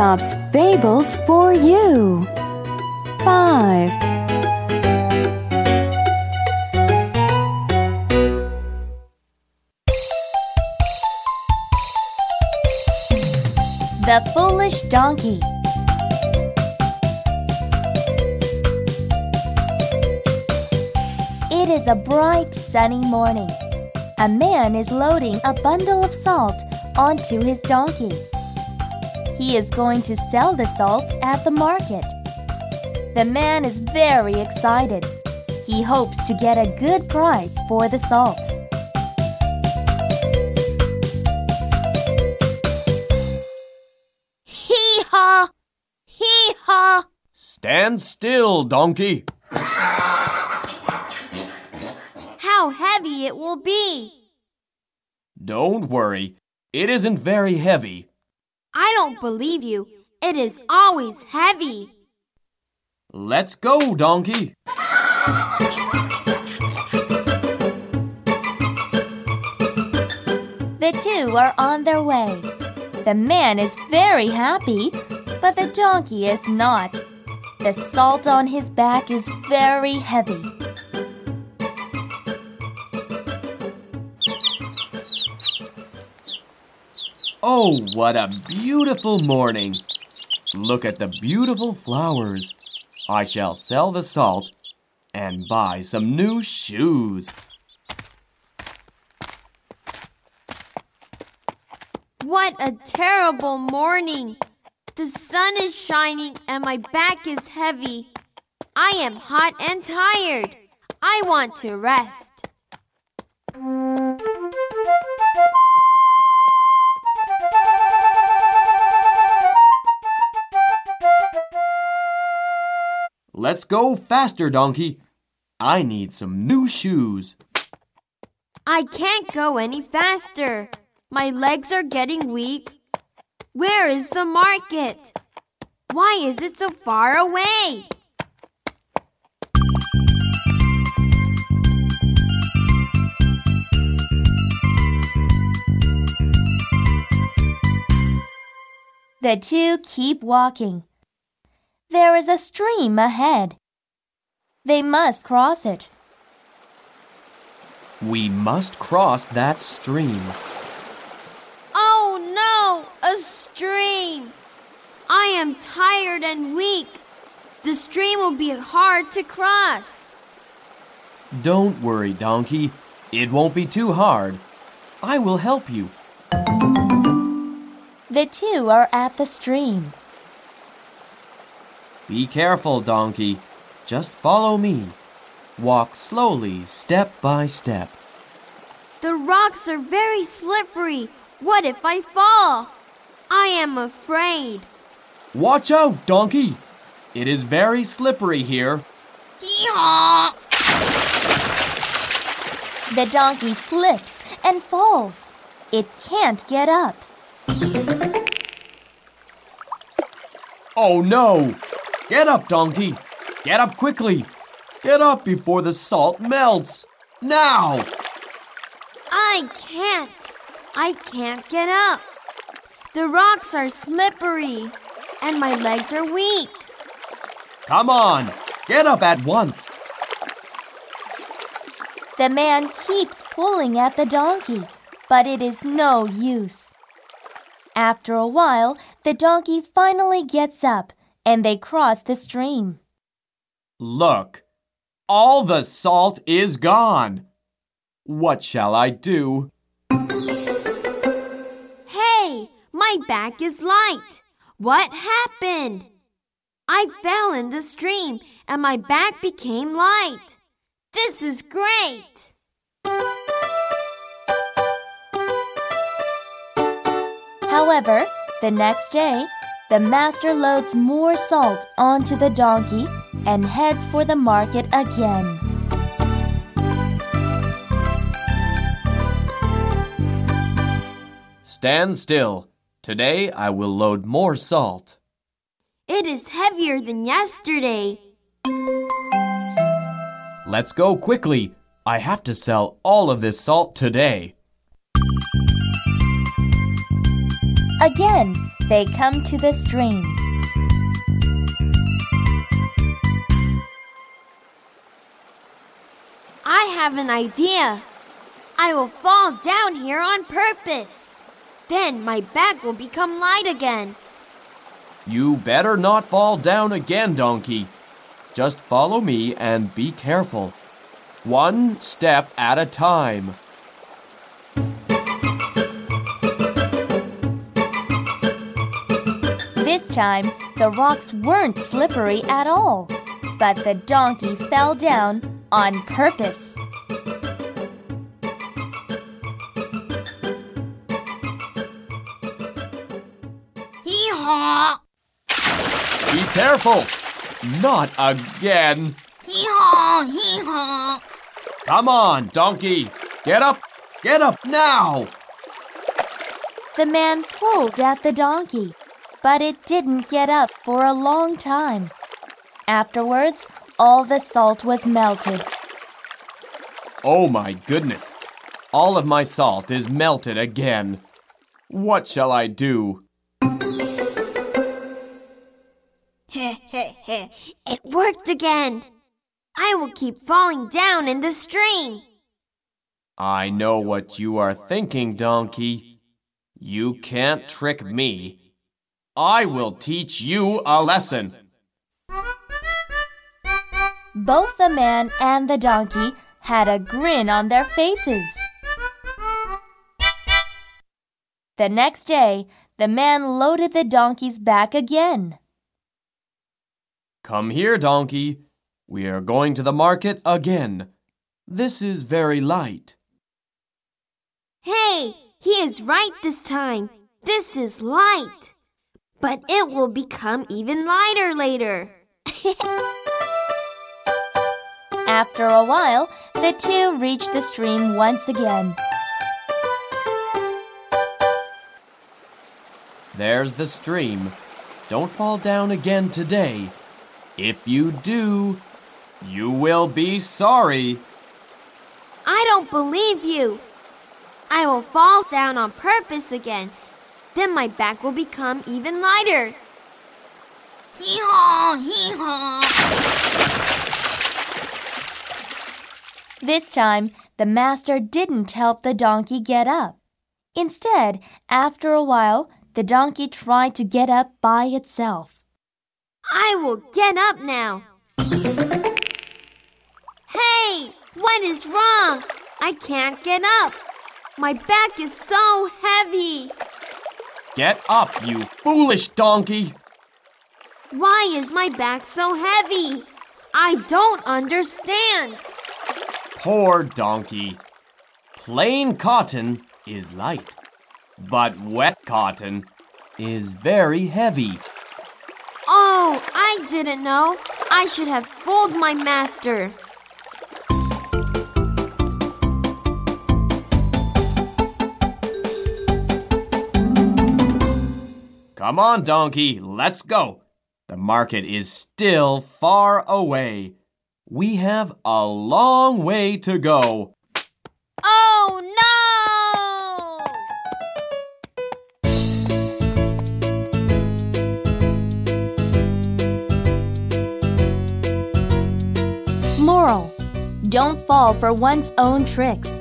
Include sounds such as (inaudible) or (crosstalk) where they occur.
Aesop's Fables for you. 5. The Foolish Donkey. It is a bright, sunny morning. A man is loading a bundle of salt onto his donkey. He is going to sell the salt at the market. The man is very excited. He hopes to get a good price for the salt. Hee haw! Hee haw! Stand still, donkey. How heavy it will be! Don't worry, it isn't very heavy. I don't believe you. It is always heavy. Let's go, donkey. The two are on their way. The man is very happy, but the donkey is not. The salt on his back is very heavy. Oh, what a beautiful morning. Look at the beautiful flowers. I shall sell the salt and buy some new shoes. What a terrible morning! The sun is shining and my back is heavy. I am hot and tired. I want to rest. Let's go faster, donkey. I need some new shoes. I can't go any faster. My legs are getting weak. Where is the market? Why is it so far away? The two keep walking. There is a stream ahead. They must cross it. We must cross that stream. Oh no, a stream! I am tired and weak. The stream will be hard to cross. Don't worry, donkey. It won't be too hard. I will help you. The two are at the stream. Be careful, donkey. Just follow me. Walk slowly, step by step. The rocks are very slippery. What if I fall? I am afraid. Watch out, donkey! It is very slippery here. Yeehaw! The donkey slips and falls. It can't get up. Oh no! Get up, donkey! Get up quickly! Get up before the salt melts! Now! I can't. I can't get up. The rocks are slippery and my legs are weak. Come on! Get up at once! The man keeps pulling at the donkey, but it is no use. After a while, the donkey finally gets up and they cross the stream. Look! All the salt is gone! What shall I do? Hey, my back is light. What happened? I fell in the stream and my back became light. This is great. However, the next day, the master loads more salt onto the donkey and heads for the market again. Stand still. Today I will load more salt. It is heavier than yesterday. Let's go quickly. I have to sell all of this salt today. Again, they come to the stream. I have an idea. I will fall down here on purpose. Then my back will become light again. You better not fall down again, Donkey. Just follow me and be careful. One step at a time. Time, the rocks weren't slippery at all, but the donkey fell down on purpose. Hee haw! Be careful! Not again! Hee haw! Hee haw! Come on, Donkey! Get up! Get up now! The man pulled at the donkey, but it didn't get up for a long time. Afterwards, all the salt was melted. Oh my goodness! All of my salt is melted again. What shall I do? Heh heh heh. It worked again. I will keep falling down in the stream. I know what you are thinking, Donkey. You can't trick me. I will teach you a lesson. Both the man and the donkey had a grin on their faces. The next day, the man loaded the donkey's back again. Come here, Donkey. We are going to the market again. This is very light. Hey, he is right this time. This is light. But it will become even lighter later. (laughs) After a while, the two reached the stream once again. There's the stream. Don't fall down again today. If you do, you will be sorry. I don't believe you. I will fall down on purpose again. Then my back will become even lighter. Hee haw, hee haw. This time, the master didn't help the donkey get up. Instead, after a while, the donkey tried to get up by itself. I will get up now. Hey, what is wrong? I can't get up. My back is so heavy. Get up, you foolish donkey! Why is my back so heavy? I don't understand. Poor donkey. Plain cotton is light, but wet cotton is very heavy. Oh, I didn't know. I should have fooled my master. Come on, donkey, let's go. The market is still far away. We have a long way to go. Oh no! Moral Don't fall for one's own tricks.